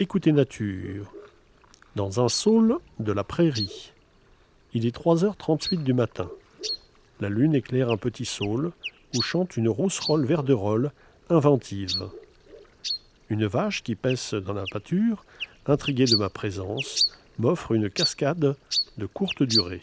Écoutez Nature. Dans un saule de la prairie. Il est 3h38 du matin. La lune éclaire un petit saule où chante une rousserolle verderolle inventive. Une vache qui pèse dans la pâture, intriguée de ma présence, m'offre une cascade de courte durée.